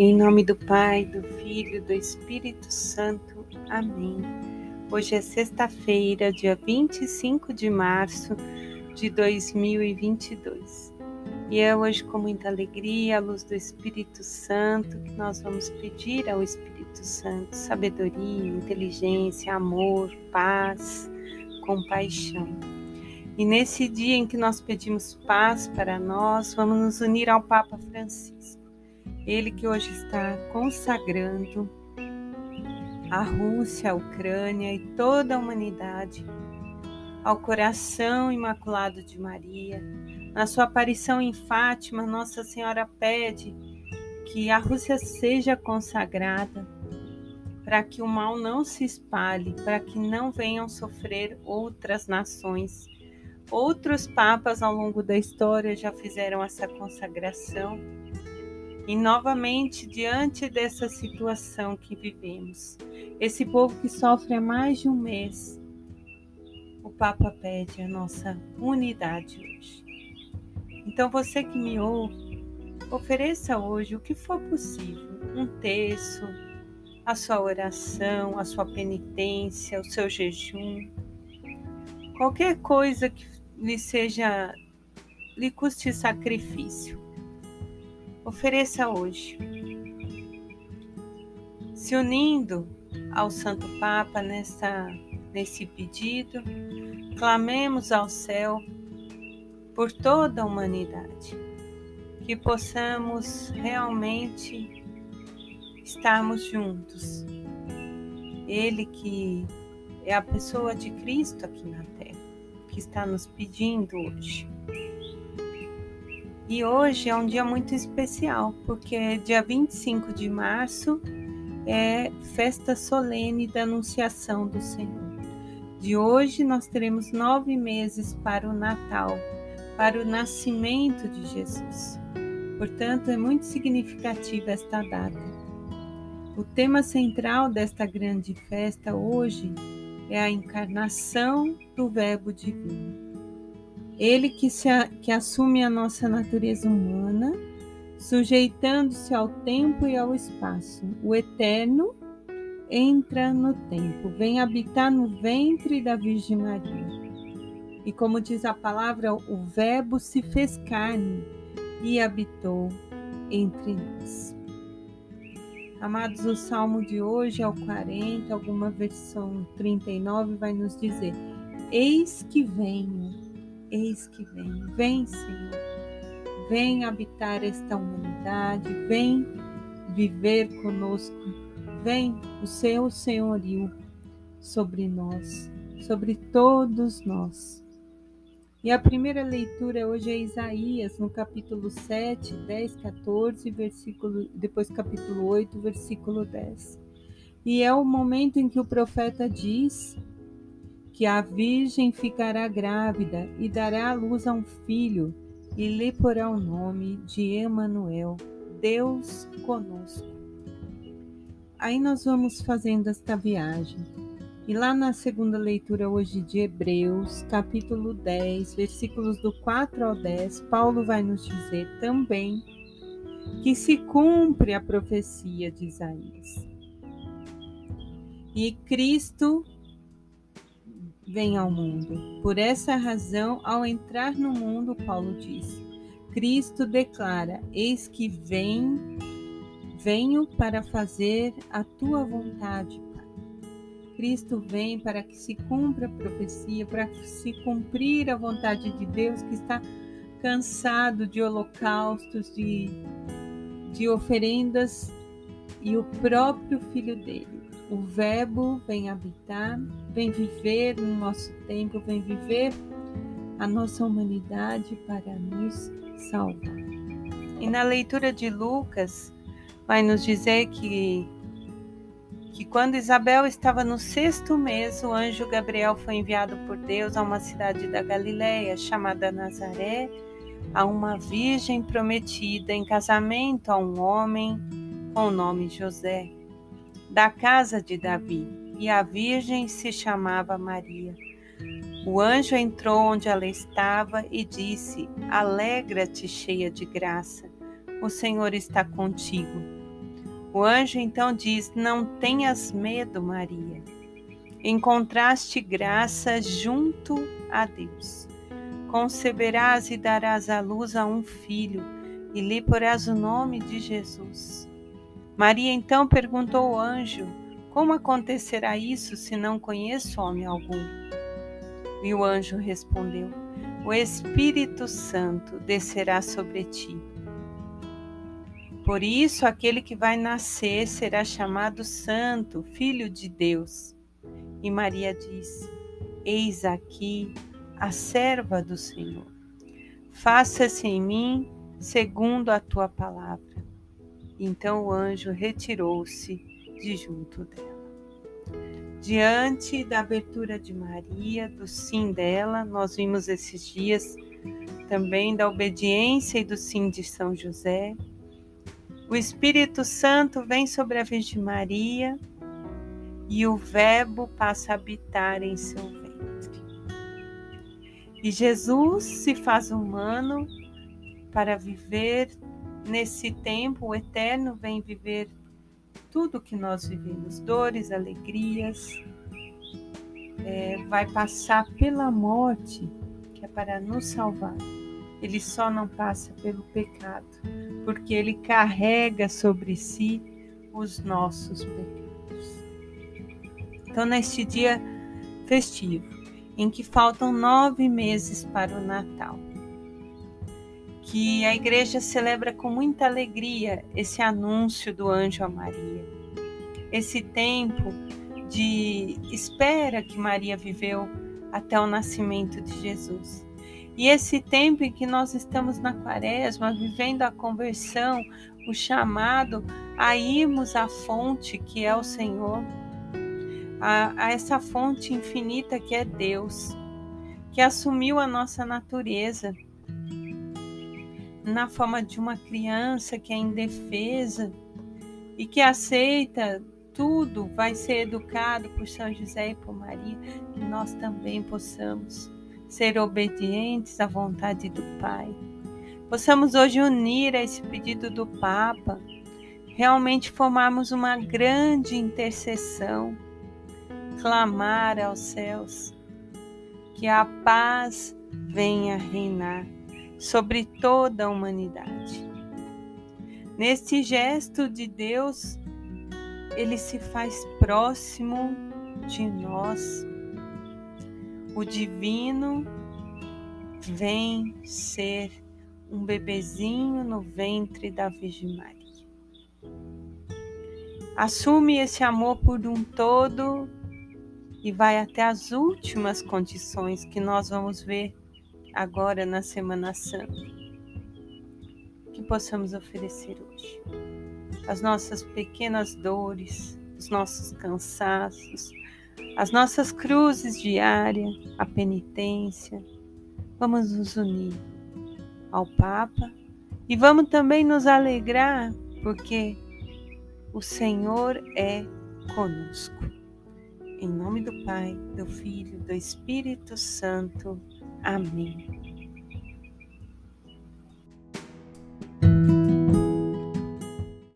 Em nome do Pai, do Filho do Espírito Santo. Amém. Hoje é sexta-feira, dia 25 de março de 2022. E é hoje com muita alegria, à luz do Espírito Santo, que nós vamos pedir ao Espírito Santo sabedoria, inteligência, amor, paz, compaixão. E nesse dia em que nós pedimos paz para nós, vamos nos unir ao Papa Francisco ele que hoje está consagrando a Rússia, a Ucrânia e toda a humanidade ao coração imaculado de Maria. Na sua aparição em Fátima, Nossa Senhora pede que a Rússia seja consagrada para que o mal não se espalhe, para que não venham sofrer outras nações. Outros papas ao longo da história já fizeram essa consagração e novamente, diante dessa situação que vivemos, esse povo que sofre há mais de um mês, o Papa pede a nossa unidade hoje. Então, você que me ouve, ofereça hoje o que for possível: um terço, a sua oração, a sua penitência, o seu jejum, qualquer coisa que lhe seja, lhe custe sacrifício ofereça hoje. Se unindo ao Santo Papa nessa, nesse pedido, clamemos ao céu por toda a humanidade, que possamos realmente estarmos juntos. Ele que é a pessoa de Cristo aqui na Terra, que está nos pedindo hoje. E hoje é um dia muito especial, porque dia 25 de março é festa solene da Anunciação do Senhor. De hoje nós teremos nove meses para o Natal, para o nascimento de Jesus. Portanto, é muito significativa esta data. O tema central desta grande festa hoje é a encarnação do Verbo Divino. Ele que, se, que assume a nossa natureza humana, sujeitando-se ao tempo e ao espaço. O eterno entra no tempo, vem habitar no ventre da Virgem Maria. E como diz a palavra, o Verbo se fez carne e habitou entre nós. Amados, o salmo de hoje é o 40, alguma versão 39 vai nos dizer: Eis que venho Eis que vem, vem, Senhor, vem habitar esta humanidade, vem viver conosco, vem o seu senhorio sobre nós, sobre todos nós. E a primeira leitura hoje é Isaías, no capítulo 7, 10, 14, versículo, depois capítulo 8, versículo 10. E é o momento em que o profeta diz que a virgem ficará grávida e dará à luz a um filho e lhe porá o nome de Emanuel, Deus conosco. Aí nós vamos fazendo esta viagem. E lá na segunda leitura hoje de Hebreus, capítulo 10, versículos do 4 ao 10, Paulo vai nos dizer também que se cumpre a profecia de Isaías. E Cristo vem ao mundo. Por essa razão, ao entrar no mundo, Paulo diz: Cristo declara: Eis que vem, venho para fazer a tua vontade, Pai. Cristo vem para que se cumpra a profecia, para se cumprir a vontade de Deus que está cansado de holocaustos, de, de oferendas, e o próprio Filho dele o Verbo vem habitar, vem viver no nosso tempo, vem viver a nossa humanidade para nos salvar. E na leitura de Lucas, vai nos dizer que, que quando Isabel estava no sexto mês, o anjo Gabriel foi enviado por Deus a uma cidade da Galiléia chamada Nazaré, a uma virgem prometida em casamento a um homem com o nome José da casa de Davi, e a virgem se chamava Maria. O anjo entrou onde ela estava e disse: Alegra-te, cheia de graça, o Senhor está contigo. O anjo então diz: Não tenhas medo, Maria. Encontraste graça junto a Deus. Conceberás e darás à luz a um filho, e lhe porás o nome de Jesus. Maria então perguntou ao anjo: Como acontecerá isso se não conheço homem algum? E o anjo respondeu: O Espírito Santo descerá sobre ti por isso, aquele que vai nascer será chamado Santo, Filho de Deus. E Maria disse: Eis aqui a serva do Senhor. Faça-se em mim segundo a tua palavra. Então o anjo retirou-se de junto dela. Diante da abertura de Maria, do sim dela, nós vimos esses dias também da obediência e do sim de São José, o Espírito Santo vem sobre a Virgem Maria e o Verbo passa a habitar em seu ventre. E Jesus se faz humano para viver nesse tempo, o eterno vem viver tudo que nós vivemos, dores, alegrias, é, vai passar pela morte, que é para nos salvar. Ele só não passa pelo pecado porque ele carrega sobre si os nossos pecados. Então, neste dia festivo, em que faltam nove meses para o Natal, que a igreja celebra com muita alegria esse anúncio do anjo a Maria, esse tempo de espera que Maria viveu até o nascimento de Jesus. E esse tempo em que nós estamos na quaresma, vivendo a conversão, o chamado a irmos à fonte que é o Senhor, a, a essa fonte infinita que é Deus, que assumiu a nossa natureza na forma de uma criança que é indefesa e que aceita tudo, vai ser educado por São José e por Maria, que nós também possamos ser obedientes à vontade do Pai. Possamos hoje unir a esse pedido do Papa, realmente formarmos uma grande intercessão, clamar aos céus que a paz venha reinar sobre toda a humanidade. Neste gesto de Deus, ele se faz próximo de nós o divino vem ser um bebezinho no ventre da Virgem Maria. Assume esse amor por um todo e vai até as últimas condições que nós vamos ver agora na Semana Santa. Que possamos oferecer hoje. As nossas pequenas dores, os nossos cansaços, as nossas cruzes diárias, a penitência. Vamos nos unir ao Papa e vamos também nos alegrar porque o Senhor é conosco. Em nome do Pai, do Filho, do Espírito Santo. Amém.